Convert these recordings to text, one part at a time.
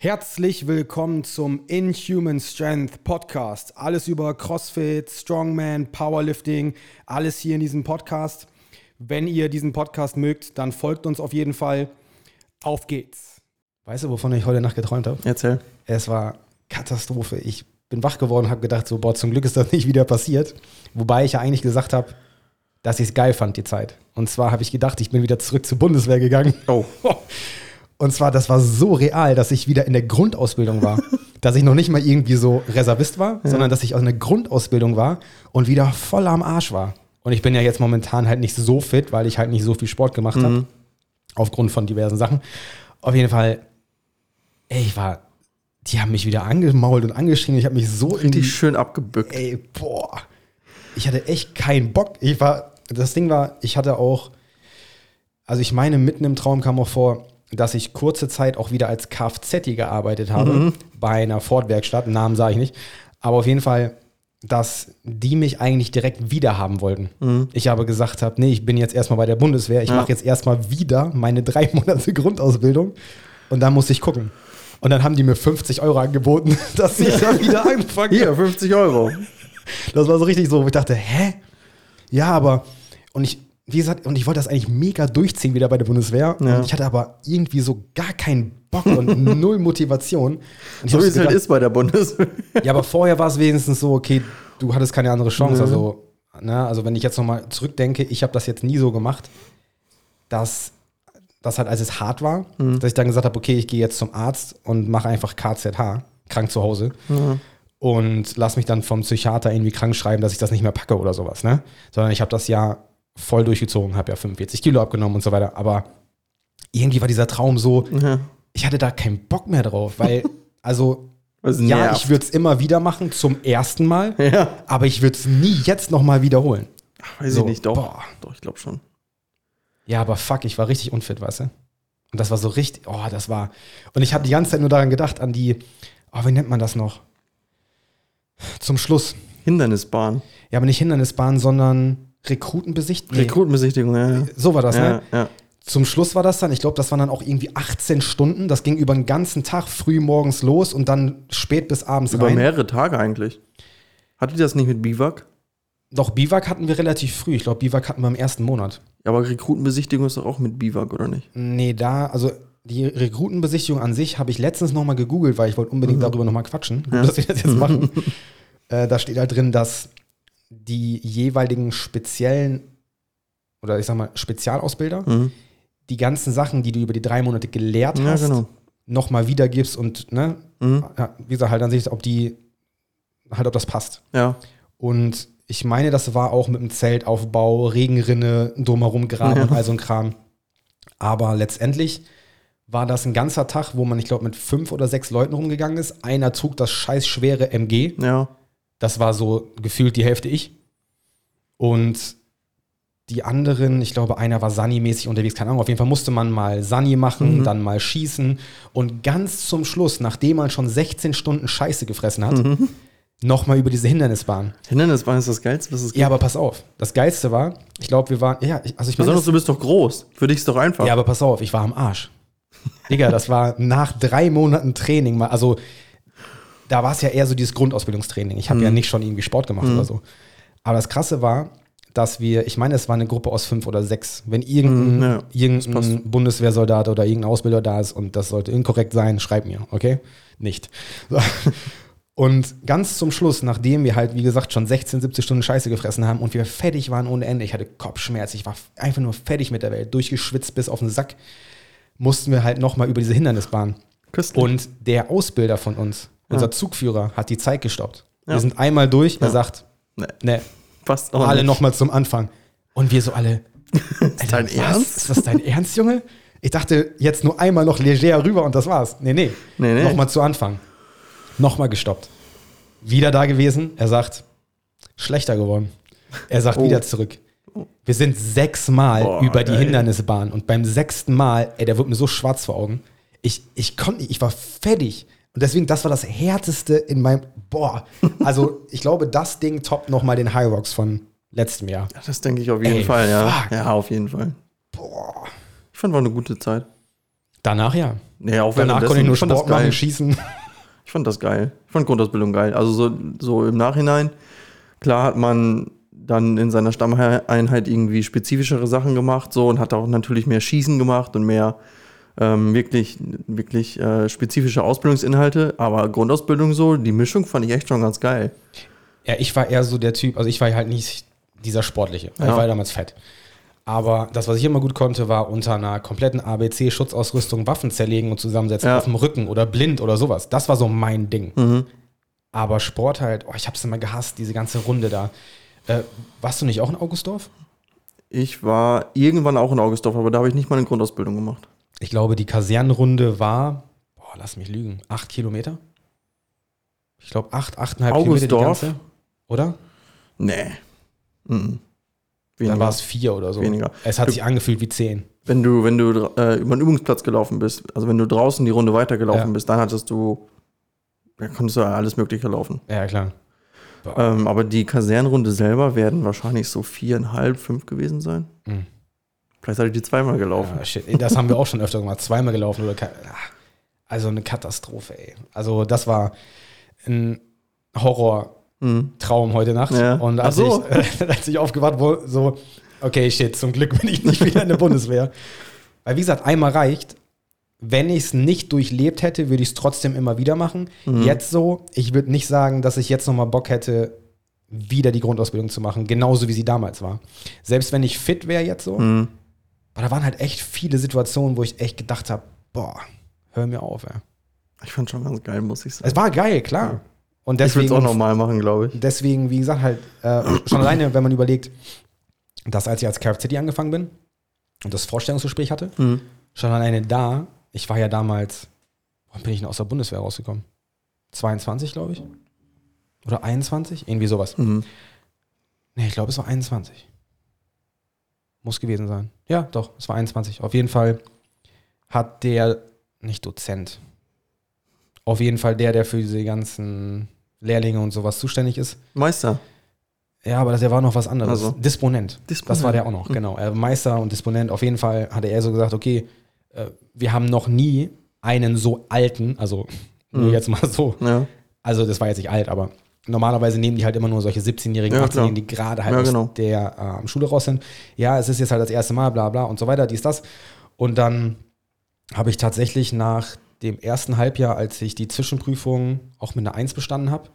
Herzlich willkommen zum Inhuman Strength Podcast. Alles über CrossFit, Strongman, Powerlifting, alles hier in diesem Podcast. Wenn ihr diesen Podcast mögt, dann folgt uns auf jeden Fall. Auf geht's. Weißt du, wovon ich heute Nacht geträumt habe? Erzähl. Es war Katastrophe. Ich bin wach geworden und habe gedacht, so, boah, zum Glück ist das nicht wieder passiert. Wobei ich ja eigentlich gesagt habe, dass ich es geil fand, die Zeit. Und zwar habe ich gedacht, ich bin wieder zurück zur Bundeswehr gegangen. Oh. Und zwar, das war so real, dass ich wieder in der Grundausbildung war. dass ich noch nicht mal irgendwie so Reservist war, ja. sondern dass ich aus einer Grundausbildung war und wieder voll am Arsch war. Und ich bin ja jetzt momentan halt nicht so fit, weil ich halt nicht so viel Sport gemacht mhm. habe. Aufgrund von diversen Sachen. Auf jeden Fall, ey, ich war, die haben mich wieder angemault und angeschrien. Ich habe mich so richtig schön abgebückt. Ey, boah. Ich hatte echt keinen Bock. Ich war, das Ding war, ich hatte auch, also ich meine, mitten im Traum kam auch vor, dass ich kurze Zeit auch wieder als Kfz gearbeitet habe mhm. bei einer Ford-Werkstatt. Namen sage ich nicht. Aber auf jeden Fall, dass die mich eigentlich direkt wieder haben wollten. Mhm. Ich habe gesagt habe, nee, ich bin jetzt erstmal bei der Bundeswehr. Ich ja. mache jetzt erstmal wieder meine drei Monate Grundausbildung. Und dann muss ich gucken. Und dann haben die mir 50 Euro angeboten, dass ich da wieder anfange. Hier, 50 Euro. Das war so richtig so, wo ich dachte, hä? Ja, aber, und ich, wie gesagt, und ich wollte das eigentlich mega durchziehen wieder bei der Bundeswehr. Ja. Und ich hatte aber irgendwie so gar keinen Bock und null Motivation. so wie es halt ist bei der Bundeswehr. Ja, aber vorher war es wenigstens so, okay, du hattest keine andere Chance. Mhm. Also, ne, also wenn ich jetzt nochmal zurückdenke, ich habe das jetzt nie so gemacht, dass das halt, als es hart war, mhm. dass ich dann gesagt habe, okay, ich gehe jetzt zum Arzt und mache einfach KZH, krank zu Hause. Mhm. Und lass mich dann vom Psychiater irgendwie krank schreiben, dass ich das nicht mehr packe oder sowas, ne? Sondern ich habe das ja voll durchgezogen, habe ja 45 Kilo abgenommen und so weiter. Aber irgendwie war dieser Traum so, ja. ich hatte da keinen Bock mehr drauf, weil, also, ja, ich würde es immer wieder machen, zum ersten Mal, ja. aber ich würde es nie jetzt nochmal wiederholen. Weiß so, ich nicht, doch. Boah. Doch, ich glaube schon. Ja, aber fuck, ich war richtig unfit, weißt du? Und das war so richtig, oh, das war. Und ich habe die ganze Zeit nur daran gedacht, an die, oh, wie nennt man das noch? Zum Schluss. Hindernisbahn. Ja, aber nicht Hindernisbahn, sondern Rekrutenbesichtigung. Nee. Rekrutenbesichtigung, ja, ja. So war das, ja, ne? Ja. Zum Schluss war das dann, ich glaube, das waren dann auch irgendwie 18 Stunden. Das ging über den ganzen Tag früh morgens los und dann spät bis abends über rein. Über mehrere Tage eigentlich. Hattet ihr das nicht mit Biwak? Doch, Biwak hatten wir relativ früh. Ich glaube, Biwak hatten wir im ersten Monat. Ja, aber Rekrutenbesichtigung ist doch auch mit Biwak, oder nicht? Nee, da, also die Rekrutenbesichtigung an sich habe ich letztens nochmal gegoogelt, weil ich wollte unbedingt mhm. darüber nochmal quatschen. Gut, dass wir das jetzt machen. äh, da steht halt drin, dass die jeweiligen speziellen oder ich sag mal Spezialausbilder mhm. die ganzen Sachen, die du über die drei Monate gelehrt hast, ja, genau. nochmal wiedergibst und, ne, mhm. wie gesagt, halt an sich, ob die, halt, ob das passt. Ja. Und ich meine, das war auch mit dem Zeltaufbau, Regenrinne, drumherum graben ja. und all so ein Kram. Aber letztendlich war das ein ganzer Tag, wo man, ich glaube, mit fünf oder sechs Leuten rumgegangen ist. Einer trug das scheiß schwere MG. Ja. Das war so gefühlt die Hälfte ich. Und die anderen, ich glaube, einer war Sani-mäßig unterwegs, keine Ahnung. Auf jeden Fall musste man mal Sani machen, mhm. dann mal schießen. Und ganz zum Schluss, nachdem man schon 16 Stunden Scheiße gefressen hat, mhm. nochmal über diese Hindernisbahn. Hindernisbahn ist das Geilste, was es gibt. Ja, aber pass auf. Das Geilste war, ich glaube, wir waren, ja, also ich Besonders, du bist doch groß. Für dich ist doch einfach. Ja, aber pass auf, ich war am Arsch. Digga, das war nach drei Monaten Training mal, also da war es ja eher so dieses Grundausbildungstraining. Ich habe mhm. ja nicht schon irgendwie Sport gemacht mhm. oder so. Aber das Krasse war, dass wir, ich meine, es war eine Gruppe aus fünf oder sechs. Wenn irgendein, mhm, ja, irgendein Bundeswehrsoldat oder irgendein Ausbilder da ist und das sollte inkorrekt sein, schreib mir, okay? Nicht. So. Und ganz zum Schluss, nachdem wir halt, wie gesagt, schon 16, 17 Stunden Scheiße gefressen haben und wir fertig waren ohne Ende, ich hatte Kopfschmerz, ich war einfach nur fertig mit der Welt, durchgeschwitzt bis auf den Sack, mussten wir halt nochmal über diese Hindernisbahn. Küstlich. Und der Ausbilder von uns, unser Zugführer hat die Zeit gestoppt. Ja. Wir sind einmal durch, er sagt, nee, nee Passt auch alle nochmal zum Anfang. Und wir so alle, ist dein Ernst? Ist das dein Ernst, Junge? Ich dachte jetzt nur einmal noch leger rüber und das war's. Nee, nee. nee, nee. Nochmal zu Anfang. Nochmal gestoppt. Wieder da gewesen. Er sagt, schlechter geworden. Er sagt oh. wieder zurück. Wir sind sechsmal Boah, über die geil. Hindernisbahn und beim sechsten Mal, ey, der wird mir so schwarz vor Augen. Ich, ich konnte nicht, ich war fertig. Und deswegen, das war das härteste in meinem, boah. Also, ich glaube, das Ding toppt nochmal den High Rocks von letztem Jahr. Ja, das denke ich auf jeden Ey, Fall, ja. Fuck. Ja, auf jeden Fall. Boah. Ich fand, war eine gute Zeit. Danach ja. Nee, auch Danach konnte ich nur das Sport machen, geil. schießen. Ich fand das geil. Ich fand Grundausbildung geil. Also so, so im Nachhinein, klar hat man dann in seiner Stammeinheit irgendwie spezifischere Sachen gemacht so und hat auch natürlich mehr Schießen gemacht und mehr ähm, wirklich, wirklich äh, spezifische Ausbildungsinhalte. Aber Grundausbildung so, die Mischung fand ich echt schon ganz geil. Ja, ich war eher so der Typ, also ich war halt nicht dieser Sportliche. Ich Ja. war ja damals fett. Aber das, was ich immer gut konnte, war unter einer kompletten ABC-Schutzausrüstung Waffen zerlegen und zusammensetzen Ja. auf dem Rücken oder blind oder sowas. Das war so mein Ding. Mhm. Aber Sport halt, oh, ich hab's immer gehasst, diese ganze Runde da. Äh, warst du nicht auch in Augustdorf? Ich war irgendwann auch in Augustdorf, aber da habe ich nicht mal eine Grundausbildung gemacht. Ich glaube, die Kasernenrunde war, boah, lass mich lügen, acht Kilometer? Ich glaube, acht, achteinhalb Augustdorf? Kilometer die ganze. Oder? Nee. Mhm. Dann war es vier oder so. Weniger. Es hat Du- sich angefühlt wie zehn. Wenn du, wenn du äh, über einen Übungsplatz gelaufen bist, also wenn du draußen die Runde weitergelaufen Ja. bist, dann hattest du, da konntest du alles Mögliche laufen. Ja, klar. Ähm, aber die Kasernenrunde selber werden wahrscheinlich so viereinhalb, fünf gewesen sein. Mhm. Vielleicht hatte ich die zweimal gelaufen. Ja, shit. Das haben wir auch schon öfter gemacht. Zweimal gelaufen oder ah, Also eine Katastrophe, ey. Also das war ein Horror-Traum heute Nacht. Ja. Und als, so. ich, als ich aufgewacht wurde, so, okay, shit, zum Glück bin ich nicht wieder in der Bundeswehr. Weil wie gesagt, einmal reicht. Wenn ich es nicht durchlebt hätte, würde ich es trotzdem immer wieder machen. Mhm. Jetzt so, ich würde nicht sagen, dass ich jetzt nochmal Bock hätte, wieder die Grundausbildung zu machen, genauso wie sie damals war. Selbst wenn ich fit wäre jetzt so, Mhm. Aber da waren halt echt viele Situationen, wo ich echt gedacht habe, boah, hör mir auf, ey. Ich fand schon ganz geil, muss ich sagen. Es war geil, klar. Und ich würde es deswegen, auch nochmal machen, glaube ich. deswegen, wie gesagt, halt, äh, schon alleine, wenn man überlegt, dass als ich als Kfz angefangen bin und das Vorstellungsgespräch hatte, Mhm. schon alleine da, ich war ja damals, wann bin ich denn aus der Bundeswehr rausgekommen? 22, glaube ich. Oder 21? Irgendwie sowas. Mhm. Nee, ich glaube, es war 21. Muss gewesen sein. Ja, doch, es war 21. Auf jeden Fall hat der, nicht Dozent, auf jeden Fall der, der für diese ganzen Lehrlinge und sowas zuständig ist. Meister. Ja, aber der war noch was anderes. Also. Disponent. Das Disponent. war der auch noch, Mhm. genau. Er Meister und Disponent. Auf jeden Fall hatte er so gesagt, okay, äh, wir haben noch nie einen so alten, also nur Mhm. jetzt mal so, Ja. also das war jetzt nicht alt, aber normalerweise nehmen die halt immer nur solche 17-Jährigen, Ja, 18-Jährigen, klar. die gerade halt Ja, aus genau. der äh, Schule raus sind. Ja, es ist jetzt halt das erste Mal, bla bla und so weiter, dies, das. Und dann habe ich tatsächlich nach dem ersten Halbjahr, als ich die Zwischenprüfung auch mit einer Eins bestanden habe,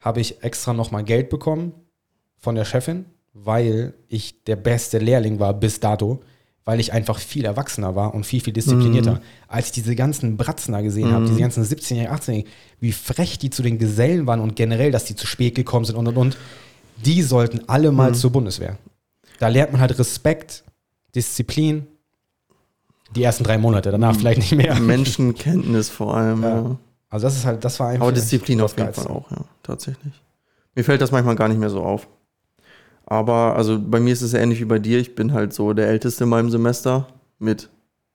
habe ich extra nochmal Geld bekommen von der Chefin, weil ich der beste Lehrling war bis dato, weil ich einfach viel erwachsener war und viel, viel disziplinierter. Als ich diese ganzen Bratzen da gesehen habe, diese ganzen 17-Jährigen, 18-Jährigen, wie frech die zu den Gesellen waren und generell, dass die zu spät gekommen sind und und und, die sollten alle mal zur Bundeswehr. Da lernt man halt Respekt, Disziplin, die ersten drei Monate, danach vielleicht nicht mehr. Menschenkenntnis vor allem. Ja. Ja. Also das ist halt, das war einfach. Aber Disziplin auf jeden. Fall auch, ja, tatsächlich. Mir fällt das manchmal gar nicht mehr so auf. Aber also bei mir ist es ähnlich wie bei dir. Ich bin halt so der Älteste in meinem Semester mit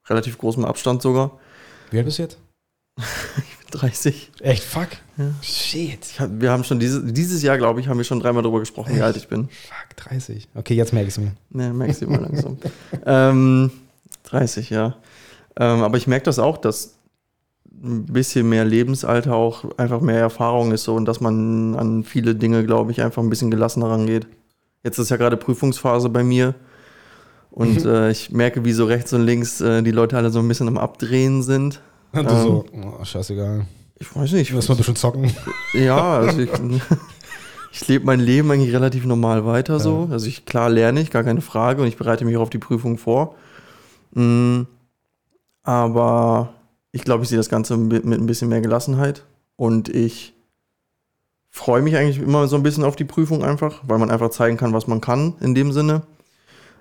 relativ großem Abstand sogar. Wie alt bist du jetzt? 30. Echt, fuck. Ja. Shit. Ich hab, wir haben schon dieses, dieses Jahr, glaube ich, haben wir schon dreimal darüber gesprochen, wie Echt? alt ich bin. Fuck, 30. Okay, jetzt merke ich es mir. Ne, merkst du mal langsam. ähm, 30, ja. Ähm, aber ich merke das auch, dass ein bisschen mehr Lebensalter auch einfach mehr Erfahrung ist so und dass man an viele Dinge, glaube ich, einfach ein bisschen gelassener rangeht. Jetzt ist ja gerade Prüfungsphase bei mir und Mhm. äh, ich merke, wie so rechts und links äh, die Leute alle so ein bisschen am Abdrehen sind. Und du Ähm. so, oh, scheißegal. Ich weiß nicht. Ich muss mal ein bisschen zocken. Ja, also ich, ich lebe mein Leben eigentlich relativ normal weiter so. Also ich klar lerne ich, gar keine Frage, und ich bereite mich auch auf die Prüfung vor. Mm, aber ich glaube, ich sehe das Ganze mit, mit ein bisschen mehr Gelassenheit und ich freue mich eigentlich immer so ein bisschen auf die Prüfung einfach, weil man einfach zeigen kann, was man kann in dem Sinne.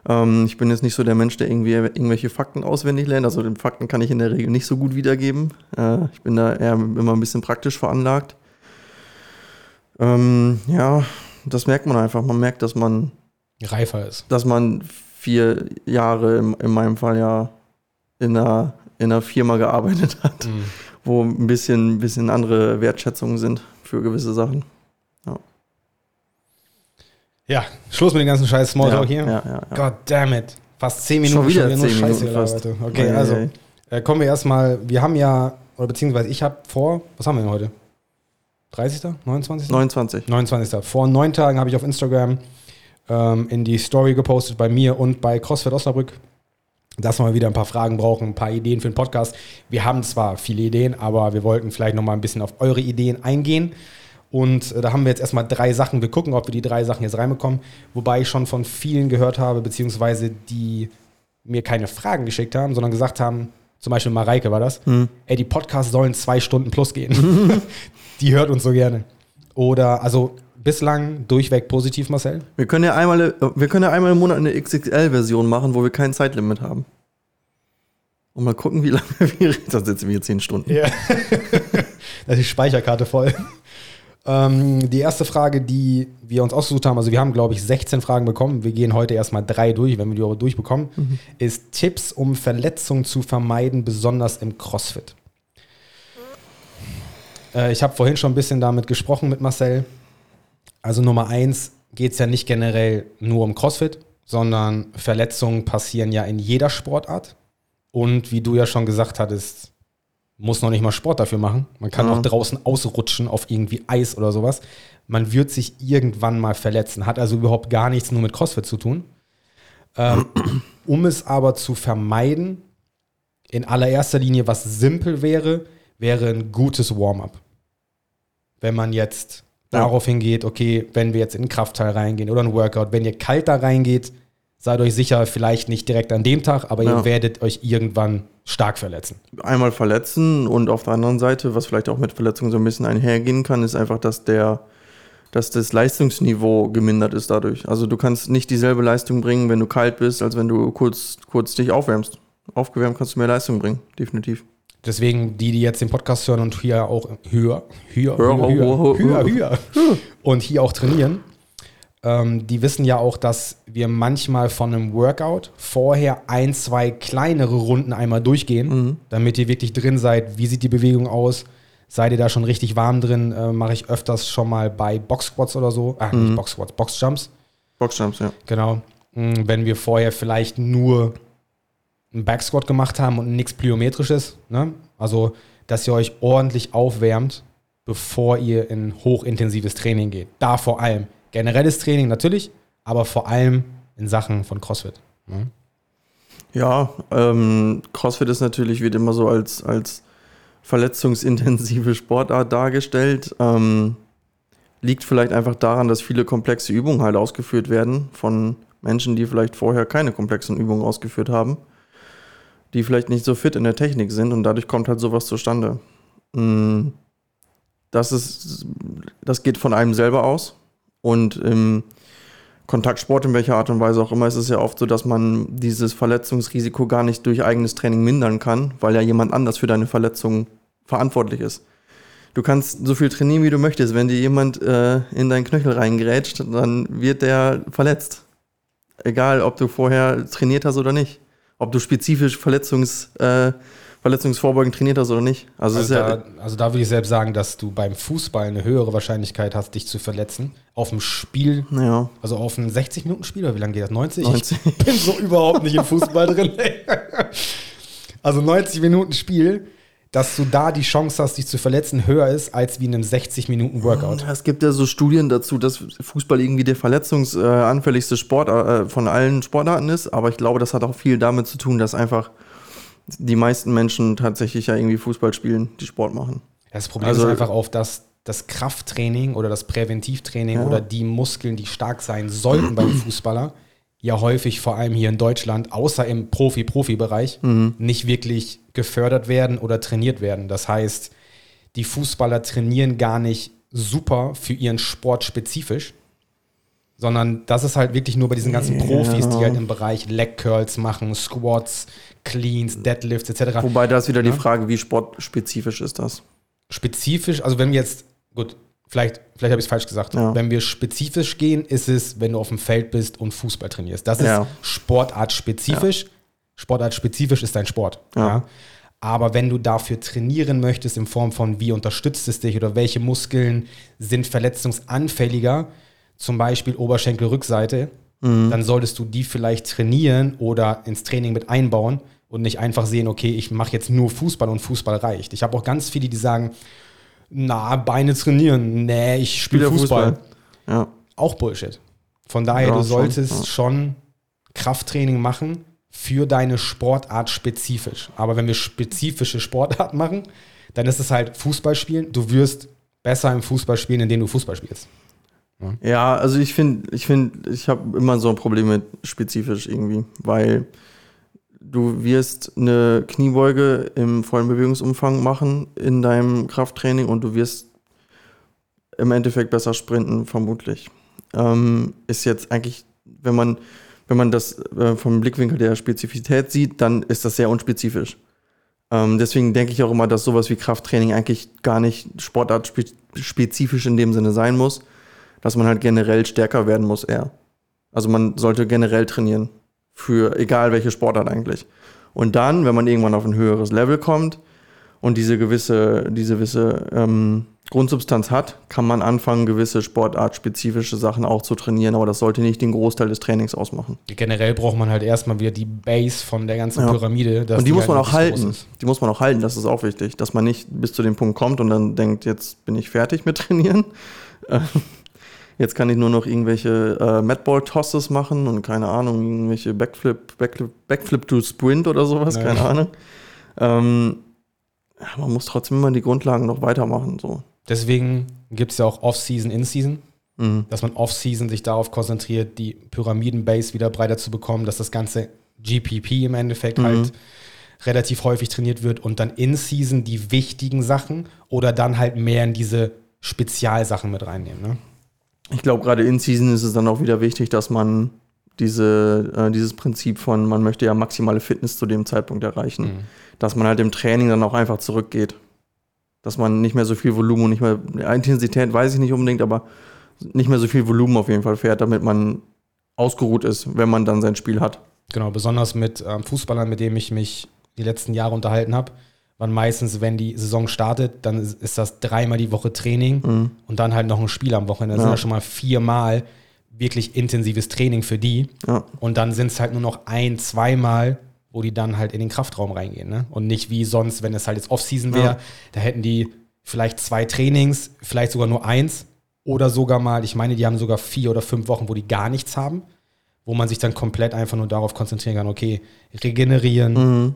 Ähm, ich bin jetzt nicht so der Mensch, der irgendwie irgendwelche Fakten auswendig lernt. Also den Fakten kann ich in der Regel nicht so gut wiedergeben. Äh, ich bin da eher immer ein bisschen praktisch veranlagt. Ähm, ja, das merkt man einfach. Man merkt, dass man, Reifer ist. dass man vier Jahre in, in meinem Fall ja in einer, in einer Firma gearbeitet hat, Mhm. wo ein bisschen, ein bisschen andere Wertschätzungen sind für gewisse Sachen. Ja, Schluss mit dem ganzen scheiß Smalltalk ja, hier. ja, ja, ja. God damn it. Fast zehn Minuten Schon wieder nur zehn Scheiße Minuten fast. gelabert. Okay, also. Äh, kommen wir erstmal, wir haben ja, oder beziehungsweise ich habe vor, was haben wir denn heute? 30. 29. 29. 29. Vor neun Tagen habe ich auf Instagram ähm, in die Story gepostet bei mir und bei CrossFit Osnabrück, dass wir mal wieder ein paar Fragen brauchen, ein paar Ideen für den Podcast. Wir haben zwar viele Ideen, aber wir wollten vielleicht noch mal ein bisschen auf eure Ideen eingehen. Und äh, da haben wir jetzt erstmal drei Sachen. Wir gucken, ob wir die drei Sachen jetzt reinbekommen. Wobei ich schon von vielen gehört habe, beziehungsweise die mir keine Fragen geschickt haben, sondern gesagt haben, zum Beispiel Mareike war das, ey, die Podcasts sollen zwei Stunden plus gehen. die hört uns so gerne. Oder, also bislang durchweg positiv, Marcel. Wir können ja einmal, äh, wir können ja einmal im Monat eine XXL-Version machen, wo wir kein Zeitlimit haben. Und mal gucken, wie lange wir reden. Da sitzen wir hier zehn Stunden. Ja. da ist die Speicherkarte voll. Ähm, die erste Frage, die wir uns ausgesucht haben, also wir haben, glaube ich, 16 Fragen bekommen. Wir gehen heute erstmal drei durch, wenn wir die auch durchbekommen, ist Tipps, um Verletzungen zu vermeiden, besonders im CrossFit. Äh, ich habe vorhin schon ein bisschen damit gesprochen mit Marcel. Also Nummer eins geht es ja nicht generell nur um CrossFit, sondern Verletzungen passieren ja in jeder Sportart. Und wie du ja schon gesagt hattest, muss noch nicht mal Sport dafür machen. Man kann Ja. auch draußen ausrutschen auf irgendwie Eis oder sowas. Man wird sich irgendwann mal verletzen. Hat also überhaupt gar nichts nur mit CrossFit zu tun. Ähm, um es aber zu vermeiden, in allererster Linie, was simpel wäre, wäre ein gutes Warm-up. Wenn man jetzt Ja. darauf hingeht, okay, wenn wir jetzt in einen Kraftteil reingehen oder ein Workout, wenn ihr kalt da reingeht, seid euch sicher, vielleicht nicht direkt an dem Tag, aber Ja. ihr werdet euch irgendwann stark verletzen. Einmal verletzen und auf der anderen Seite, was vielleicht auch mit Verletzungen so ein bisschen einhergehen kann, ist einfach, dass der dass das Leistungsniveau gemindert ist dadurch. Also du kannst nicht dieselbe Leistung bringen, wenn du kalt bist, als wenn du kurz, kurz dich aufwärmst. Aufgewärmt kannst du mehr Leistung bringen, definitiv. Deswegen die, die jetzt den Podcast hören und hier auch höher, höher, Höher, höher, höher, und hier auch trainieren, ähm, die wissen ja auch, dass wir manchmal von einem Workout vorher ein, zwei kleinere Runden einmal durchgehen, damit ihr wirklich drin seid. Wie sieht die Bewegung aus? Seid ihr da schon richtig warm drin? Äh, Mache ich öfters schon mal bei Box Squats oder so. Ah, nicht Box Squats, Box Jumps. Boxjumps, ja. Genau. Mm, Wenn wir vorher vielleicht nur einen Backsquat gemacht haben und nichts Plyometrisches, ne? also dass ihr euch ordentlich aufwärmt, bevor ihr in hochintensives Training geht. Da vor allem. Generelles Training natürlich, aber vor allem in Sachen von CrossFit. Ne? Ja, ähm, CrossFit ist natürlich, wird immer so als, als verletzungsintensive Sportart dargestellt. Ähm, liegt vielleicht einfach daran, dass viele komplexe Übungen halt ausgeführt werden von Menschen, die vielleicht vorher keine komplexen Übungen ausgeführt haben, die vielleicht nicht so fit in der Technik sind und dadurch kommt halt sowas zustande. Mm, Das ist, das geht von einem selber aus und im Kontaktsport, in welcher Art und Weise auch immer, ist es ja oft so, dass man dieses Verletzungsrisiko gar nicht durch eigenes Training mindern kann, weil ja jemand anders für deine Verletzung verantwortlich ist. Du kannst so viel trainieren, wie du möchtest. Wenn dir jemand äh, in deinen Knöchel reingrätscht, dann wird der verletzt. Egal, ob du vorher trainiert hast oder nicht. Ob du spezifisch Verletzungs, äh, verletzungsvorbeugend trainiert hast oder nicht. Also, Also, ist ja, da, also da würde ich selbst sagen, dass du beim Fußball eine höhere Wahrscheinlichkeit hast, dich zu verletzen. Auf dem Spiel, ja, also auf ein 60-Minuten-Spiel, oder wie lange geht das? 90? 90. Ich bin so überhaupt nicht im Fußball drin. Also 90 Minuten Spiel, dass du da die Chance hast, dich zu verletzen, höher ist als wie in einem 60 Minuten Workout. Ja, Es gibt ja so Studien dazu, dass Fußball irgendwie der verletzungsanfälligste Sport äh, von allen Sportarten ist, aber ich glaube, das hat auch viel damit zu tun, dass einfach die meisten Menschen tatsächlich ja irgendwie Fußball spielen, die Sport machen. Das Problem Also- ist einfach auf, dass das Krafttraining oder das Präventivtraining Ja. oder die Muskeln, die stark sein sollten beim Fußballer, ja häufig, vor allem hier in Deutschland, außer im Profi-Profi-Bereich, nicht wirklich gefördert werden oder trainiert werden. Das heißt, die Fußballer trainieren gar nicht super für ihren Sport spezifisch, sondern das ist halt wirklich nur bei diesen ganzen. Profis, die halt im Bereich Leg Curls machen, Squats, Cleans, Deadlifts etc. Wobei da ist wieder Ja. die Frage, wie sportspezifisch ist das? spezifisch, also wenn wir jetzt, gut, vielleicht, vielleicht habe ich es falsch gesagt, Ja. wenn wir spezifisch gehen, ist es, wenn du auf dem Feld bist und Fußball trainierst. Das ist Ja. sportartspezifisch. Sportartspezifisch ist dein Sport. Ja. Aber wenn du dafür trainieren möchtest, in Form von wie unterstützt es dich oder welche Muskeln sind verletzungsanfälliger, zum Beispiel Oberschenkelrückseite, Mhm. dann solltest du die vielleicht trainieren oder ins Training mit einbauen, und nicht einfach sehen, okay, ich mache jetzt nur Fußball und Fußball reicht. Ich habe auch ganz viele, die sagen, na, Beine trainieren, nee, ich spiele Fußball. Fußball. Ja. Auch Bullshit. Von daher, ja, du solltest schon, ja. schon Krafttraining machen für deine Sportart spezifisch. Aber wenn wir spezifische Sportart machen, dann ist es halt Fußball spielen. Du wirst besser im Fußball spielen, indem du Fußball spielst. Ja, ja also ich finde, ich finde, ich habe immer so ein Problem mit spezifisch irgendwie, weil du wirst eine Kniebeuge im vollen Bewegungsumfang machen in deinem Krafttraining und du wirst im Endeffekt besser sprinten, vermutlich. Ähm, ist jetzt eigentlich, wenn man, wenn man das äh, vom Blickwinkel der Spezifität sieht, dann ist das sehr unspezifisch. Ähm, deswegen denke ich auch immer, dass sowas wie Krafttraining eigentlich gar nicht sportartspezifisch in dem Sinne sein muss, dass man halt generell stärker werden muss eher. Also man sollte generell trainieren. Für egal welche Sportart eigentlich. Und dann, wenn man irgendwann auf ein höheres Level kommt und diese gewisse, diese gewisse ähm, Grundsubstanz hat, kann man anfangen, gewisse sportartspezifische Sachen auch zu trainieren, aber das sollte nicht den Großteil des Trainings ausmachen. Generell braucht man halt erstmal wieder die Base von der ganzen ja. Pyramide. und die, die muss halt man auch halten. Die muss man auch halten, das ist auch wichtig, dass man nicht bis zu dem Punkt kommt und dann denkt, jetzt bin ich fertig mit Trainieren. Jetzt kann ich nur noch irgendwelche äh, Madball-Tosses machen und keine Ahnung, irgendwelche Backflip, Backflip, Backflip to Sprint oder sowas, Nein. keine Ahnung. Ähm, man muss trotzdem immer die Grundlagen noch weitermachen. So. Deswegen gibt es ja auch Off-Season, In-Season. Mhm. Dass man Off-Season sich darauf konzentriert, die Pyramiden-Base wieder breiter zu bekommen, dass das ganze GPP im Endeffekt mhm. halt relativ häufig trainiert wird und dann In-Season die wichtigen Sachen oder dann halt mehr in diese Spezialsachen mit reinnehmen. Ne? Ich glaube, gerade In-Season ist es dann auch wieder wichtig, dass man diese, äh, dieses Prinzip von, man möchte ja maximale Fitness zu dem Zeitpunkt erreichen, mhm. dass man halt im Training dann auch einfach zurückgeht dass man nicht mehr so viel Volumen und nicht mehr, Intensität weiß ich nicht unbedingt, aber nicht mehr so viel Volumen auf jeden Fall fährt, damit man ausgeruht ist, wenn man dann sein Spiel hat. Genau, besonders mit ähm, Fußballern, mit denen ich mich die letzten Jahre unterhalten habe, waren meistens, wenn die Saison startet, dann ist das dreimal die Woche Training mhm. und dann halt noch ein Spiel am Wochenende. Das ja. sind ja schon mal viermal wirklich intensives Training für die. Ja. Und dann sind es halt nur noch ein, zweimal wo die dann halt in den Kraftraum reingehen. Ne? Und nicht wie sonst, wenn es halt jetzt Off-Season wäre, ja. da hätten die vielleicht zwei Trainings, vielleicht sogar nur eins oder sogar mal, ich meine, die haben sogar vier oder fünf Wochen, wo die gar nichts haben, wo man sich dann komplett einfach nur darauf konzentrieren kann, okay, regenerieren, mhm.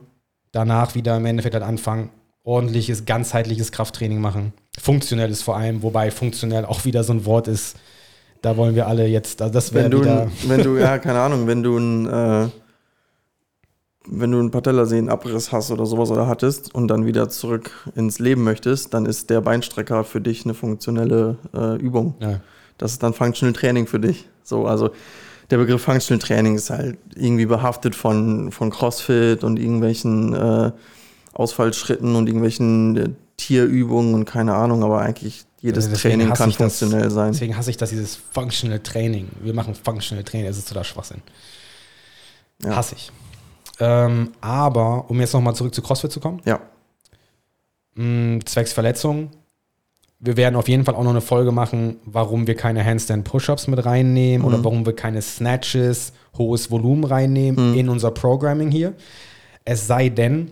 Danach wieder im Endeffekt halt anfangen, ordentliches, ganzheitliches Krafttraining machen. Funktionelles vor allem, wobei funktionell auch wieder so ein Wort ist, da wollen wir alle jetzt, also das wäre wieder... Wenn du, ja, keine Ahnung, wenn du ein... Äh wenn du einen Patellasehnenabriss hast oder sowas oder hattest und dann wieder zurück ins Leben möchtest, dann ist der Beinstrecker für dich eine funktionelle äh, Übung. Ja. Das ist dann Functional Training für dich. So, also der Begriff Functional Training ist halt irgendwie behaftet von, von CrossFit und irgendwelchen äh, Ausfallschritten und irgendwelchen äh, Tierübungen und keine Ahnung, aber eigentlich jedes also Training kann funktionell das, sein. Deswegen hasse ich das, dieses Functional Training. Wir machen Functional Training, das ist total Schwachsinn. Ja. Hasse ich. Ähm, aber um jetzt nochmal zurück zu CrossFit zu kommen. Ja. Mh, mm, zwecks Verletzung. Wir werden auf jeden Fall auch noch eine Folge machen, warum wir keine Handstand Push-Ups mit reinnehmen mhm. oder warum wir keine Snatches, hohes Volumen reinnehmen mhm. in unser Programming hier. Es sei denn,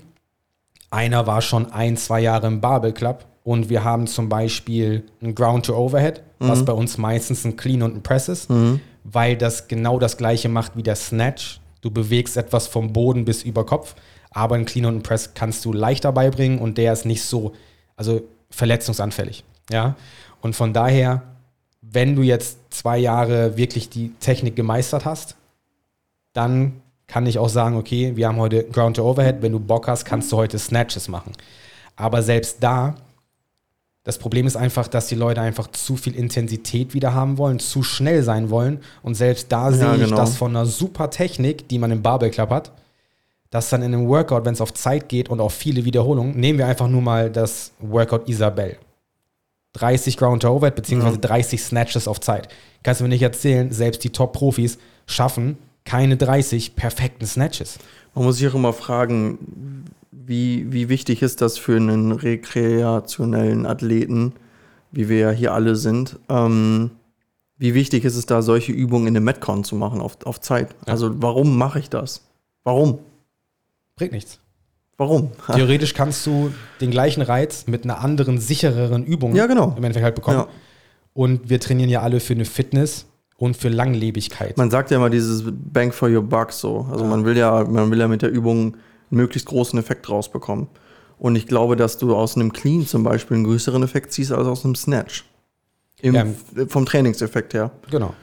einer war schon ein, zwei Jahre im Barbell Club und wir haben zum Beispiel ein Ground to Overhead, mhm. was bei uns meistens ein Clean und ein Press ist, mhm. weil das genau das gleiche macht wie der Snatch Du bewegst etwas vom Boden bis über Kopf, aber einen Clean und Press kannst du leichter beibringen und der ist nicht so, also verletzungsanfällig. Ja, und von daher, wenn du jetzt zwei Jahre wirklich die Technik gemeistert hast, dann kann ich auch sagen, okay, wir haben heute Ground to Overhead, wenn du Bock hast, kannst du heute Snatches machen. Aber selbst da das Problem ist einfach, dass die Leute einfach zu viel Intensität wieder haben wollen, zu schnell sein wollen. Und selbst da ja, sehe ich genau. das von einer super Technik, die man im Barbell Club hat, dass dann in einem Workout, wenn es auf Zeit geht und auf viele Wiederholungen, nehmen wir einfach nur mal das Workout Isabel. 30 Ground to Overhead beziehungsweise ja. 30 Snatches auf Zeit. Kannst du mir nicht erzählen, selbst die Top-Profis schaffen keine 30 perfekten Snatches. Man muss sich auch immer fragen, wie, wie wichtig ist das für einen rekreationellen Athleten, wie wir ja hier alle sind? Ähm, wie wichtig ist es da, solche Übungen in einem Metcon zu machen auf, auf Zeit? Ja. Also warum mache ich das? Warum? Bringt nichts. Warum? Theoretisch kannst du den gleichen Reiz mit einer anderen, sichereren Übung Ja, genau. im Endeffekt halt bekommen. Ja. Und wir trainieren ja alle für eine Fitness und für Langlebigkeit. Man sagt ja immer dieses Bang for your buck so. Also man will ja, man will ja mit der Übung einen möglichst großen Effekt rausbekommen. Und ich glaube, dass du aus einem Clean zum Beispiel einen größeren Effekt ziehst als aus einem Snatch. Im, Ja. Vom Trainingseffekt her. genau.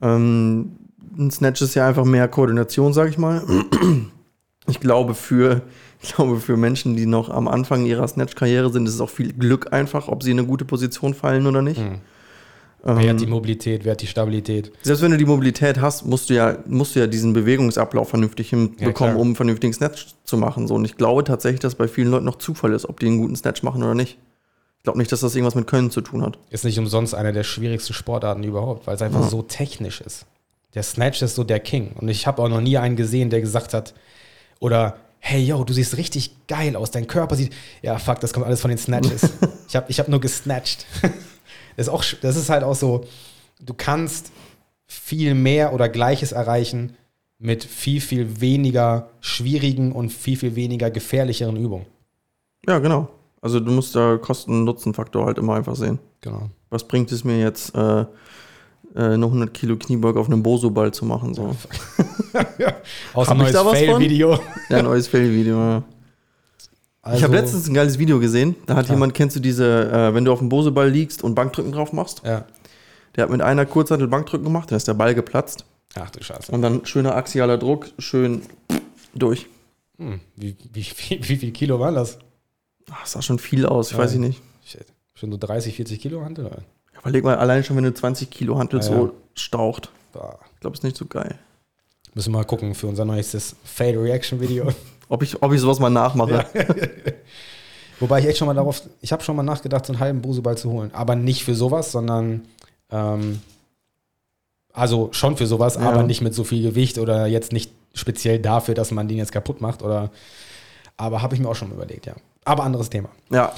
Ähm, ein Snatch ist ja einfach mehr Koordination, sag ich mal. Ich glaube, für, ich glaube, für Menschen, die noch am Anfang ihrer Snatch-Karriere sind, ist es auch viel Glück einfach, ob sie in eine gute Position fallen oder nicht. Mhm. Ähm, Wer hat die Mobilität, wer hat die Stabilität? selbst wenn du die Mobilität hast, musst du ja, musst du ja diesen Bewegungsablauf vernünftig hinbekommen, klar. um einen vernünftigen Snatch zu machen. So. Und ich glaube tatsächlich, dass bei vielen Leuten noch Zufall ist, ob die einen guten Snatch machen oder nicht. Ich glaube nicht, dass das irgendwas mit Können zu tun hat. Ist nicht umsonst eine der schwierigsten Sportarten überhaupt, weil es einfach so technisch ist. Der Snatch ist so der King. Und ich habe auch noch nie einen gesehen, der gesagt hat, oder hey yo, du siehst richtig geil aus, dein Körper sieht. Ja, fuck, das kommt alles von den Snatches. ich habe ich hab nur gesnatcht. das, ist auch, das ist halt auch so, du kannst viel mehr oder Gleiches erreichen mit viel, viel weniger schwierigen und viel, viel weniger gefährlicheren Übungen. Ja, genau. Also du musst da Kosten-Nutzen-Faktor halt immer einfach sehen. Genau. Was bringt es mir jetzt, äh, eine 100 Kilo Kniebeug auf einem Boso-Ball zu machen? So. Aus ein neues? Fail-Video. Ja, neues Fail-Video. Ja. Also, ich habe letztens ein geiles Video gesehen. Da hat Ja. jemand, kennst du diese, äh, wenn du auf dem Boseball liegst und Bankdrücken drauf machst? Ja. Der hat mit einer Kurzhantel Bankdrücken gemacht, dann ist der Ball geplatzt. Ach du Scheiße. Und dann schöner axialer Druck, schön durch. Hm, wie, wie, wie, wie viel Kilo waren das? Ach, das sah schon viel aus, ich Ja. weiß ich nicht. Shit. Schon so 30, 40 Kilo Hantel? Überleg mal, allein schon, wenn du 20 Kilo Hantel Ja, so ja. staucht. Bah. Ich glaube, ist nicht so geil. Müssen wir mal gucken für unser neuestes Fail Reaction Video. Ob ich, ob ich sowas mal nachmache. Wobei ich echt schon mal darauf, ich habe schon mal nachgedacht, so einen halben Buseball zu holen. Aber nicht für sowas, sondern ähm, also schon für sowas, Ja. aber nicht mit so viel Gewicht oder jetzt nicht speziell dafür, dass man den jetzt kaputt macht oder aber habe ich mir auch schon mal überlegt, ja. Aber anderes Thema. Ja,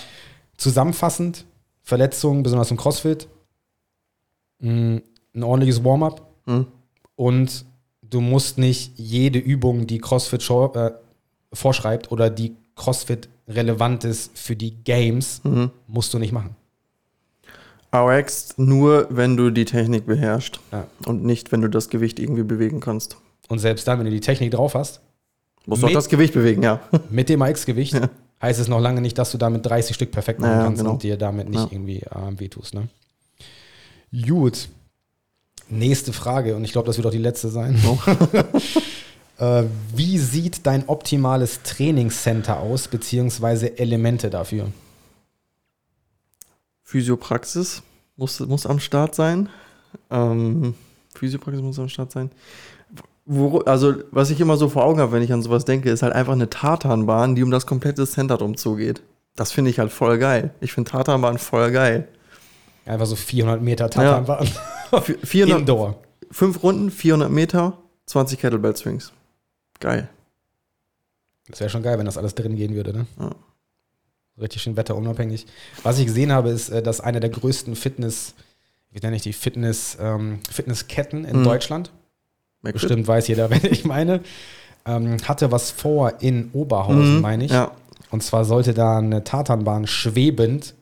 Zusammenfassend, Verletzungen, besonders im CrossFit, mh, ein ordentliches Warm-up Hm. und du musst nicht jede Übung, die CrossFit äh, vorschreibt oder die CrossFit relevant ist für die Games, Mhm. musst du nicht machen. RX nur, wenn du die Technik beherrschst. Ja. Und nicht, wenn du das Gewicht irgendwie bewegen kannst. Und selbst dann, wenn du die Technik drauf hast, Musst du auch das Gewicht bewegen, ja. mit dem AX-Gewicht, Ja. heißt es noch lange nicht, dass du damit 30 Stück perfekt machen Ja, kannst genau. und dir damit nicht Ja. irgendwie äh, wehtust. Ne? Gut. Nächste Frage, und ich glaube, das wird auch die letzte sein. Oh. äh, wie sieht dein optimales Trainingscenter aus, beziehungsweise Elemente dafür? Physiopraxis muss, muss am Start sein. Ähm, Physiopraxis muss am Start sein. Wo, also, was ich immer so vor Augen habe, wenn ich an sowas denke, ist halt einfach eine Tartanbahn, die um das komplette Center drum zugeht. Das finde ich halt voll geil. Ich finde Tartanbahn voll geil. Einfach so 400 Meter Tatanbahn. Vi- 400, Indoor. fünf Runden, 400 Meter, 20 Kettlebell Swings. Geil. Das wäre schon geil, wenn das alles drin gehen würde, ne? Ja. Richtig schön wetterunabhängig. Was ich gesehen habe, ist, äh, dass eine der größten Fitness, wie nenne ich die, Fitness, ähm, Fitnessketten in Mhm. Deutschland, McFit. bestimmt weiß jeder, wen ich meine, ähm, hatte was vor in Oberhausen, Mhm, meine ich. Ja. Und zwar sollte da eine Tatanbahn schwebend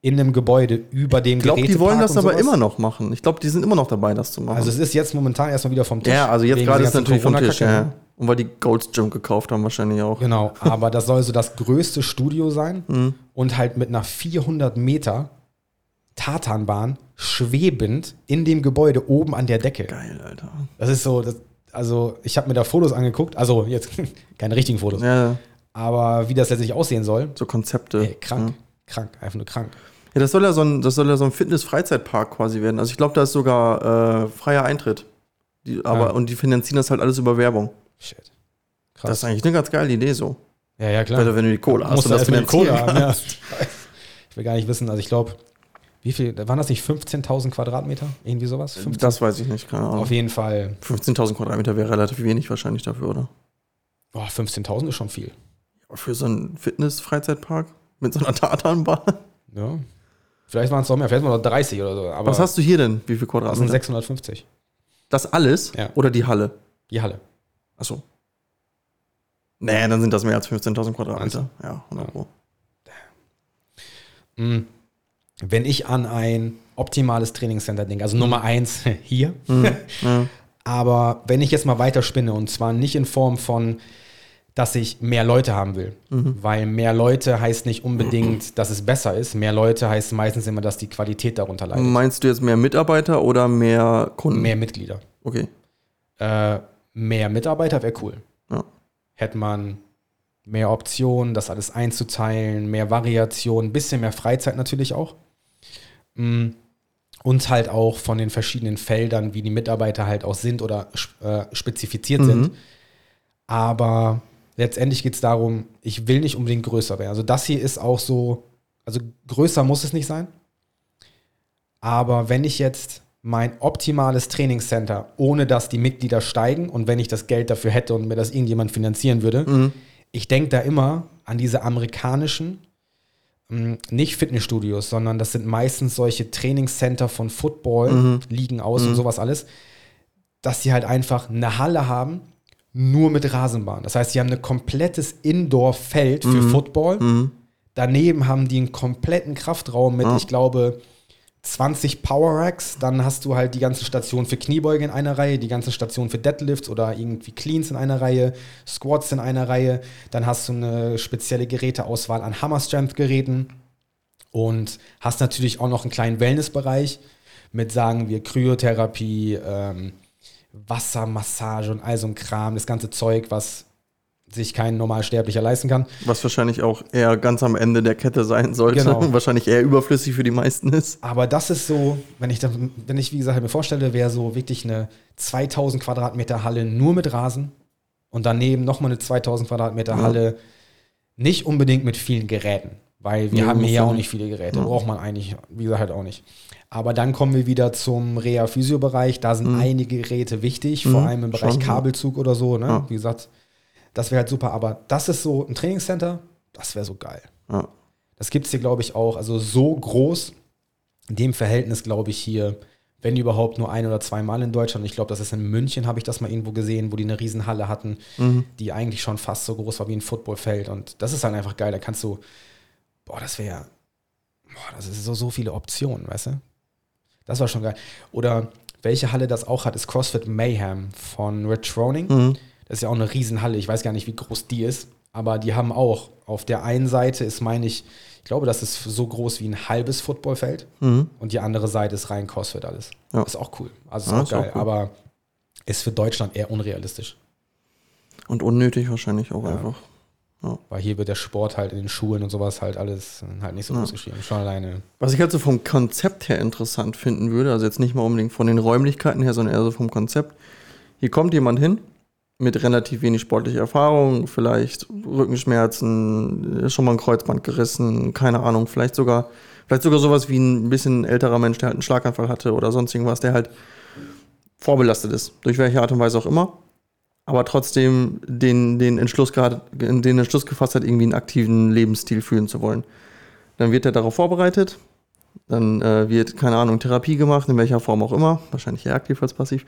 in einem Gebäude über dem Ich glaube, die wollen das aber immer noch machen. Ich glaube, die sind immer noch dabei, das zu machen. Also es ist jetzt momentan erstmal wieder vom Tisch. ja, also jetzt gerade ist es natürlich vom Tisch. Ja. Und weil die Gold's Gym gekauft haben, wahrscheinlich auch. Genau, aber das soll so das größte Studio sein Mhm. und halt mit einer 400 Meter Tatanbahn schwebend in dem Gebäude oben an der Decke. Geil, Alter. Das ist so, das, also ich habe mir da Fotos angeguckt, also jetzt keine richtigen Fotos, Ja, aber wie das letztlich aussehen soll, so Konzepte. ey, krank, Ja. Krank, einfach nur krank. Ja, das soll ja so ein, das soll ja so ein Fitness-Freizeitpark quasi werden. Also ich glaube, da ist sogar äh, freier Eintritt. Die, aber, Ja. Und die finanzieren das halt alles über Werbung. Shit. Das Krass. ist eigentlich eine ganz geile Idee so. ja, ja, klar. Weil, wenn du die Kohle hast und du das die Kohle finanzieren haben, ja. Ich will gar nicht wissen, also ich glaube, wie viel, waren das nicht 15.000 Quadratmeter? Irgendwie sowas? 15? Das weiß ich nicht, keine Ahnung. Auf jeden Fall, 15.000 Quadratmeter wäre relativ wenig wahrscheinlich dafür, oder? boah, 15.000 ist schon viel. Für so einen Fitness-Freizeitpark mit so einer Tatanbahn. Ja. Vielleicht waren es noch mehr, vielleicht waren es noch 30 oder so. Aber Was hast du hier denn? Wie viel das sind Quadratmeter? 650. Das alles? Ja. Oder die Halle? Die Halle. Achso. Nee, dann sind das mehr als 15.000 Quadratmeter. Ja, 100 Pro. Mm. Wenn ich an ein optimales Trainingscenter denke, also Nummer eins hier, Ja. aber wenn ich jetzt mal weiterspinne und zwar nicht in Form von, dass ich mehr Leute haben will, weil mehr Leute heißt nicht unbedingt, dass es besser ist. Mehr Leute heißt meistens immer, dass die Qualität darunter leidet. Meinst du jetzt mehr Mitarbeiter oder mehr Kunden? Mehr Mitglieder. Okay. Äh, mehr Mitarbeiter wäre cool. Ja. Hätte man mehr Optionen, das alles einzuteilen, mehr Variation, ein bisschen mehr Freizeit natürlich auch. Mm. Und halt auch von den verschiedenen Feldern, wie die Mitarbeiter halt auch sind oder äh, spezifiziert sind. Aber letztendlich geht es darum, ich will nicht unbedingt größer werden. Also das hier ist auch so, also größer muss es nicht sein. Aber wenn ich jetzt mein optimales Trainingscenter, ohne dass die Mitglieder steigen und wenn ich das Geld dafür hätte und mir das irgendjemand finanzieren würde, ich denke da immer an diese amerikanischen, mh, nicht Fitnessstudios, sondern das sind meistens solche Trainingscenter von Football, liegen aus und sowas alles, dass die halt einfach eine Halle haben, nur mit Rasenbahn. Das heißt, die haben ein komplettes Indoor-Feld für Football. Daneben haben die einen kompletten Kraftraum mit, ich glaube, 20 Power Racks, dann hast du halt die ganzen Stationen für Kniebeuge in einer Reihe, die ganzen Stationen für Deadlifts oder irgendwie Cleans in einer Reihe, Squats in einer Reihe, dann hast du eine spezielle Geräteauswahl an Hammer Strength Geräten und hast natürlich auch noch einen kleinen Wellnessbereich mit, sagen wir, Kryotherapie, ähm, Wassermassage und all so ein Kram, das ganze Zeug, was sich kein Normalsterblicher leisten kann. Was wahrscheinlich auch eher ganz am Ende der Kette sein sollte. Genau. Wahrscheinlich eher überflüssig für die meisten ist. Aber das ist so, wenn ich, dann, wenn ich wie gesagt, mir vorstelle, wäre so wirklich eine 2000 Quadratmeter Halle nur mit Rasen und daneben nochmal eine 2000 Quadratmeter Ja. Halle, nicht unbedingt mit vielen Geräten, weil wir Nee, haben hier ja ja auch nicht. viele Geräte, braucht man eigentlich, wie gesagt, halt auch nicht. Aber dann kommen wir wieder zum Reha-Physio-Bereich, da sind einige Geräte wichtig, vor Mhm, allem im Bereich schon, ja. Kabelzug oder so, ne? Ja. wie gesagt, das wäre halt super, aber das ist so ein Trainingscenter, das wäre so geil. Ja. Das gibt es hier, glaube ich, auch. Also so groß, in dem Verhältnis, glaube ich, hier, wenn überhaupt nur ein oder zweimal in Deutschland. Ich glaube, das ist in München, habe ich das mal irgendwo gesehen, wo die eine Riesenhalle hatten, die eigentlich schon fast so groß war wie ein Footballfeld. Und das ist halt einfach geil. Da kannst du, boah, das wäre, boah, das ist so, so viele Optionen, weißt du? Das war schon geil. Oder welche Halle das auch hat, ist CrossFit Mayhem von Rich Froning. Mhm. Das ist ja auch eine Riesenhalle. Ich weiß gar nicht, wie groß die ist. Aber die haben auch, auf der einen Seite ist, meine ich, ich glaube, das ist so groß wie ein halbes Footballfeld. Mhm. Und die andere Seite ist rein CrossFit alles. Ja. Ist auch cool. Also ist Ja, auch ist auch geil. cool. Aber ist für Deutschland eher unrealistisch. Und unnötig wahrscheinlich auch Ja. einfach. Weil hier wird der Sport halt in den Schulen und sowas halt alles halt nicht so groß geschrieben. Schon alleine. Was ich halt so vom Konzept her interessant finden würde, also jetzt nicht mal unbedingt von den Räumlichkeiten her, sondern eher so vom Konzept. Hier kommt jemand hin mit relativ wenig sportlicher Erfahrung, vielleicht Rückenschmerzen, schon mal ein Kreuzband gerissen, keine Ahnung, vielleicht sogar, vielleicht sogar sowas wie ein bisschen älterer Mensch, der halt einen Schlaganfall hatte oder sonst irgendwas, der halt vorbelastet ist, durch welche Art und Weise auch immer, aber trotzdem den, den, Entschluss, gerade, den Entschluss gefasst hat, irgendwie einen aktiven Lebensstil führen zu wollen. Dann wird er darauf vorbereitet, dann äh, wird, keine Ahnung, Therapie gemacht, in welcher Form auch immer, wahrscheinlich eher aktiv als passiv.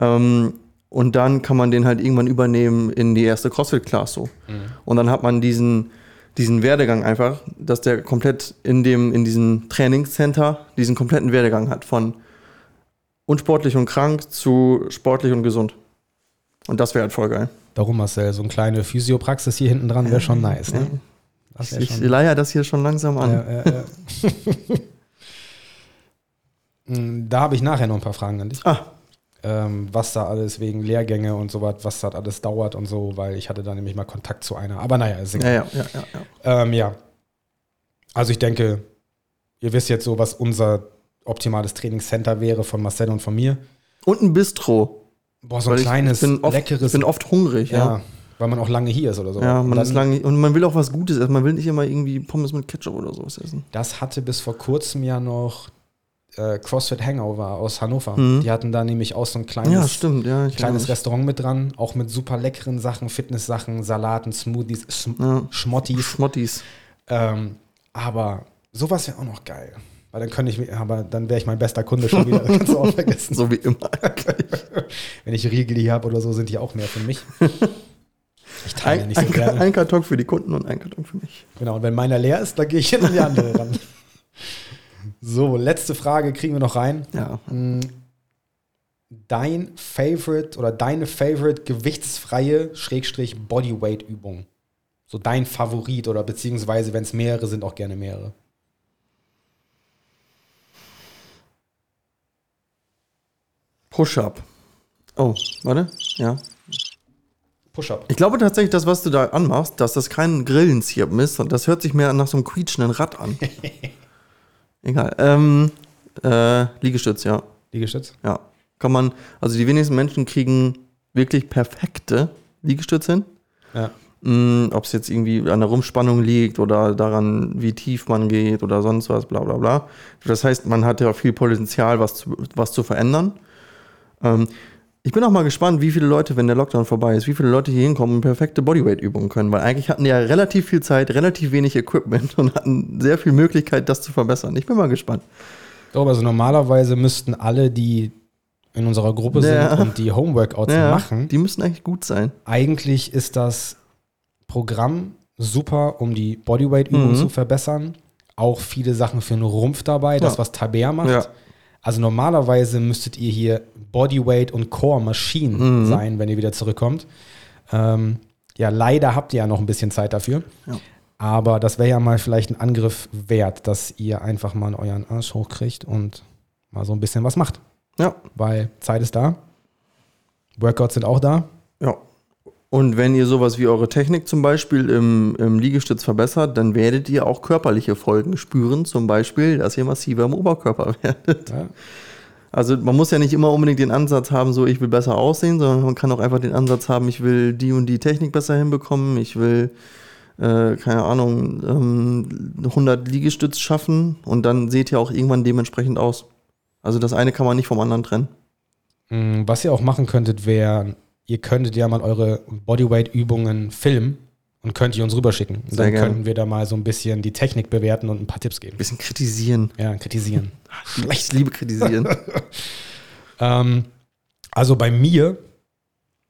Ähm, und dann kann man den halt irgendwann übernehmen in die erste CrossFit-Class so. Und dann hat man diesen, diesen Werdegang einfach, dass der komplett in, dem, in diesem Trainingscenter diesen kompletten Werdegang hat von unsportlich und krank zu sportlich und gesund. Und das wäre halt voll geil. Darum, Marcel, so eine kleine Physiopraxis hier hinten dran wäre schon nice. Ne? Das Ich, wär ich schon- leier das hier schon langsam an. Ja, ja, ja. Mm, da habe ich nachher noch ein paar Fragen an dich. Ah, Ähm, was da alles wegen Lehrgänge und so was, was das alles dauert und so, weil ich hatte da nämlich mal Kontakt zu einer. Aber naja, ist egal. ja, ja, ja. ja. Ähm, ja. Also ich denke, ihr wisst jetzt so, was unser optimales Trainingscenter wäre von Marcel und von mir. Und ein Bistro. Boah, so ein Weil ich- kleines, ich bin oft, leckeres. Ich bin oft hungrig, ja, ja. weil man auch lange hier ist oder so. Ja, Und man dann, ist lange und man will auch was Gutes essen. Man will nicht immer irgendwie Pommes mit Ketchup oder sowas essen. Das hatte bis vor kurzem ja noch äh, CrossFit Hangover aus Hannover. Mhm. Die hatten da nämlich auch so ein kleines, ja, stimmt, ja. Ich kleines Restaurant mit dran, auch mit super leckeren Sachen, Fitnesssachen, Salaten, Smoothies, Schm Ja. Schmottis. Schmottis. Ähm, aber sowas wäre auch noch geil. Weil dann könnte ich, aber dann wäre ich mein bester Kunde schon wieder. Das kannst du auch vergessen. So wie immer. Wenn ich Riegel hier habe oder so, sind die auch mehr für mich. Ich teile Ein, nicht so ein, gerne. ein Karton für die Kunden und ein Karton für mich. Genau, und wenn meiner leer ist, dann gehe ich in die andere ran. So, letzte Frage kriegen wir noch rein. Ja. Mm, Dein Favorite oder deine Favorite gewichtsfreie Schrägstrich Bodyweight Übung. So dein Favorit oder beziehungsweise, wenn es mehrere sind, auch gerne mehrere. Push-up. Oh, warte. Ja. Push-up. Ich glaube tatsächlich, das, was du da anmachst, dass das kein Grillenzirpen ist. Das hört sich mehr nach so einem quietschenden Rad an. Egal. Ähm, äh, Liegestütz, ja. Liegestütz. Ja. Kann man, also die wenigsten Menschen kriegen wirklich perfekte Liegestütze hin. Ja. Mm, Ob es jetzt irgendwie an der Rumspannung liegt oder daran, wie tief man geht oder sonst was, bla bla bla. Das heißt, man hat ja viel Potenzial, was zu, was zu verändern. Ähm, ich bin auch mal gespannt, wie viele Leute, wenn der Lockdown vorbei ist, wie viele Leute hier hinkommen und perfekte Bodyweight-Übungen können, weil eigentlich hatten die ja relativ viel Zeit, relativ wenig Equipment und hatten sehr viel Möglichkeit, das zu verbessern. Ich bin mal gespannt. Glaube, also normalerweise müssten alle, die in unserer Gruppe Ja. sind und die Homeworkouts Ja, machen, Die müssen eigentlich gut sein. eigentlich ist das Programm super, um die Bodyweight-Übung Mhm. zu verbessern. Auch viele Sachen für den Rumpf dabei, das, Ja. was Taber macht. Also normalerweise müsstet ihr hier Bodyweight und Core Machine Mhm. sein, wenn ihr wieder zurückkommt. Ähm, ja, leider habt ihr ja noch ein bisschen Zeit dafür. Ja. Aber das wäre ja mal vielleicht ein Angriff wert, dass ihr einfach mal euren Arsch hochkriegt und mal so ein bisschen was macht. Ja, Weil Zeit ist da. Workouts sind auch da. ja. Und wenn ihr sowas wie eure Technik zum Beispiel im, im Liegestütz verbessert, dann werdet ihr auch körperliche Folgen spüren. Zum Beispiel, dass ihr massiver im Oberkörper werdet. Ja. Also man muss ja nicht immer unbedingt den Ansatz haben, so ich will besser aussehen, sondern man kann auch einfach den Ansatz haben, ich will die und die Technik besser hinbekommen, ich will, äh, keine Ahnung, ähm, 100 Liegestütz schaffen und dann seht ihr auch irgendwann dementsprechend aus. Also das eine kann man nicht vom anderen trennen. Mm, Was ihr auch machen könntet, wäre, ihr könntet ja mal eure Bodyweight-Übungen filmen und könnt ihr uns rüberschicken. Sehr dann gerne. könnten wir da mal so ein bisschen die Technik bewerten und ein paar Tipps geben. Bisschen kritisieren. Ja, kritisieren. Ich liebe kritisieren. ähm, also bei mir,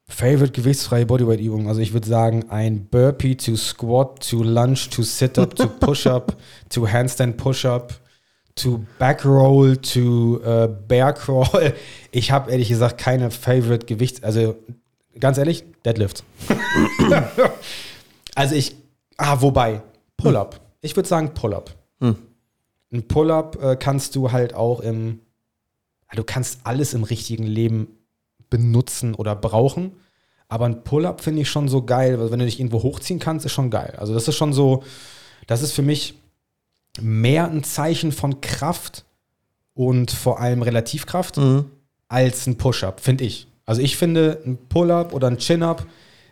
Favorite gewichtsfreie Bodyweight-Übung. Also ich würde sagen, ein Burpee to Squat, to Lunge, to Sit-Up, to Push-Up, to Handstand Push-Up, to Back Roll, to äh, Bear Crawl. Ich habe ehrlich gesagt keine Favorite Gewichts... Also ganz ehrlich, Deadlift. also ich... Ah, wobei, Pull-Up. Ich würde sagen Pull-Up. Hm. Ein Pull-Up äh, kannst du halt auch im... Du kannst alles im richtigen Leben benutzen oder brauchen. Aber ein Pull-up finde ich schon so geil, weil wenn du dich irgendwo hochziehen kannst, ist schon geil. Also das ist schon so, das ist für mich mehr ein Zeichen von Kraft und vor allem Relativkraft mhm. als ein Push-up, finde ich. Also ich finde, ein Pull-up oder ein Chin-up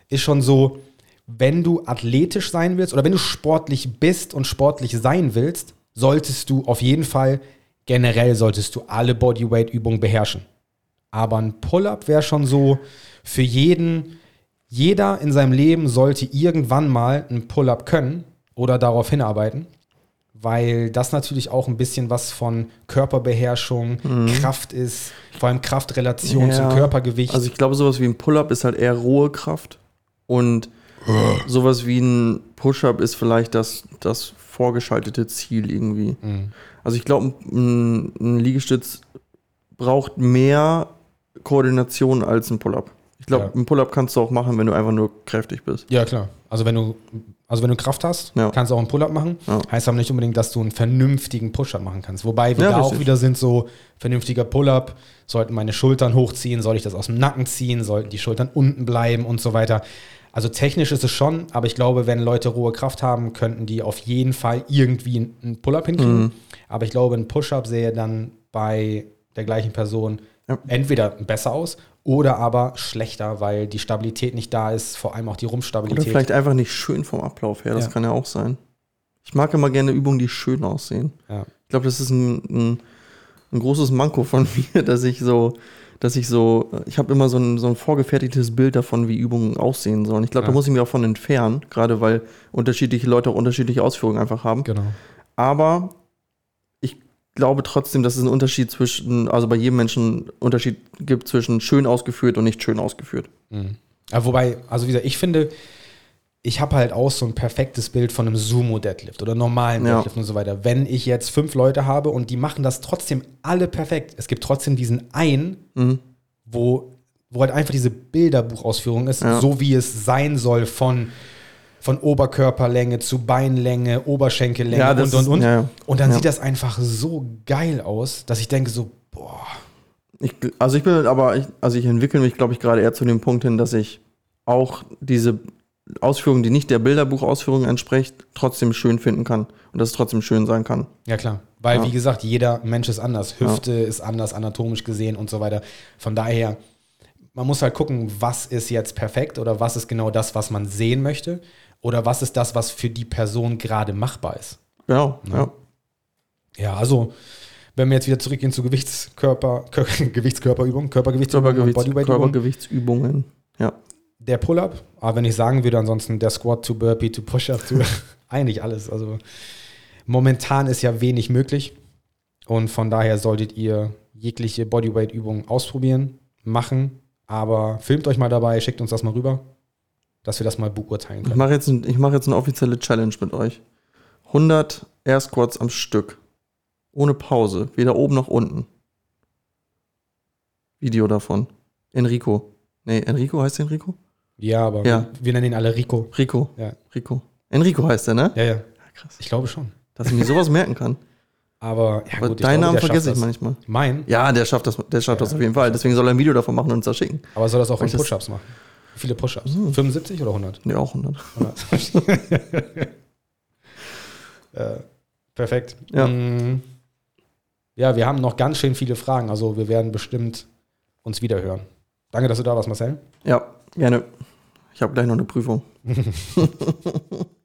ist schon so, wenn du athletisch sein willst oder wenn du sportlich bist und sportlich sein willst, solltest du auf jeden Fall, generell solltest du alle Bodyweight-Übungen beherrschen. Aber ein Pull-up wäre schon so für jeden, jeder in seinem Leben sollte irgendwann mal ein Pull-up können oder darauf hinarbeiten, weil das natürlich auch ein bisschen was von Körperbeherrschung, Kraft ist, vor allem Kraftrelation zum Ja. Körpergewicht. Also ich glaube, sowas wie ein Pull-up ist halt eher rohe Kraft und sowas wie ein Push-up ist vielleicht das, das vorgeschaltete Ziel irgendwie. Mhm. Also ich glaube, ein, ein Liegestütz braucht mehr Koordination als ein Pull-up. Ich glaube, Ja. ein Pull-up kannst du auch machen, wenn du einfach nur kräftig bist. Ja, klar. Also wenn du, also wenn du Kraft hast, Ja. kannst du auch einen Pull-up machen. Ja. Heißt aber nicht unbedingt, dass du einen vernünftigen Push-up machen kannst. Wobei wir da auch wieder sind so, vernünftiger Pull-up, sollten meine Schultern hochziehen, soll ich das aus dem Nacken ziehen, sollten die Schultern unten bleiben und so weiter. Also technisch ist es schon, aber ich glaube, wenn Leute rohe Kraft haben, könnten die auf jeden Fall irgendwie einen- einen Pull-up hinkriegen. Mhm. Aber ich glaube, ein Push-up sähe dann bei der gleichen Person Ja. entweder besser aus oder aber schlechter, weil die Stabilität nicht da ist, vor allem auch die Oder Rumpfstabilität. vielleicht einfach nicht schön vom Ablauf her, das Ja. kann ja auch sein. Ich mag immer gerne Übungen, die schön aussehen. Ja. Ich glaube, das ist ein, ein, ein großes Manko von mir, dass ich so, dass ich so, ich habe immer so ein, so ein vorgefertigtes Bild davon, wie Übungen aussehen sollen. Ich glaube, Ja. da muss ich mich auch von entfernen, gerade weil unterschiedliche Leute auch unterschiedliche Ausführungen einfach haben. Genau. Aber glaube trotzdem, dass es einen Unterschied zwischen, also bei jedem Menschen einen Unterschied gibt zwischen schön ausgeführt und nicht schön ausgeführt. Mhm. Aber wobei, also wie gesagt, ich finde, ich habe halt auch so ein perfektes Bild von einem Sumo-Deadlift oder normalen Ja. Deadlift und so weiter. Wenn ich jetzt fünf Leute habe und die machen das trotzdem alle perfekt, es gibt trotzdem diesen einen, Mhm. wo, wo halt einfach diese Bilderbuchausführung ist, Ja. so wie es sein soll von, von Oberkörperlänge zu Beinlänge, Oberschenkellänge Ja, und und und. ja, ja. Und dann Ja. sieht das einfach so geil aus, dass ich denke so, boah, Ich, also ich bin aber, ich, also ich entwickle mich, glaube ich, gerade eher zu dem Punkt hin, dass ich auch diese Ausführung, die nicht der Bilderbuchausführung entspricht, trotzdem schön finden kann und dass es trotzdem schön sein kann. Ja, klar. Weil, Ja. wie gesagt, jeder Mensch ist anders. Hüfte ist anders, anatomisch gesehen und so weiter. Von daher, man muss halt gucken, was ist jetzt perfekt oder was ist genau das, was man sehen möchte oder was ist das, was für die Person gerade machbar ist. Genau, ja. Ja, also, wenn wir jetzt wieder zurückgehen zu Gewichtskörper, Kör Gewichtskörperübung, Körpergewichtsübung, und Körpergewichts, Bodyweight-Übung. Körpergewichtsübungen. Ja. Der Pull-Up, aber wenn ich sagen würde, ansonsten der Squat to Burpee to Push-Up to eigentlich alles. Also momentan ist ja wenig möglich und von daher solltet ihr jegliche Bodyweight-Übungen ausprobieren, machen, aber filmt euch mal dabei, schickt uns das mal rüber, dass wir das mal beurteilen Ich können. mache jetzt, ein, ich mach jetzt eine offizielle Challenge mit euch. 100 Air Squats am Stück. Ohne Pause. Weder oben noch unten. Video davon. Enrico. Nee, Enrico heißt der Enrico? Ja, aber Ja. wir nennen ihn alle Rico. Rico. Ja. Rico. Enrico heißt der, ne? Ja, ja, Krass. ich glaube schon. Dass ich mir sowas merken kann. Aber, ja, Aber gut, ich deinen Namen vergesse ich das. manchmal. Mein, Ja, der schafft das, der schafft das auf jeden Fall. Deswegen soll er ein Video davon machen und uns das schicken. aber soll das auch in ich Push-Ups machen? Wie viele Push-Ups? 75 oder 100? Ja, auch 100. Äh, perfekt. Ja. Mm, ja, wir haben noch ganz schön viele Fragen, also wir werden bestimmt uns wieder hören. Danke, dass du da warst, Marcel. Ja, gerne. Ich habe gleich noch eine Prüfung.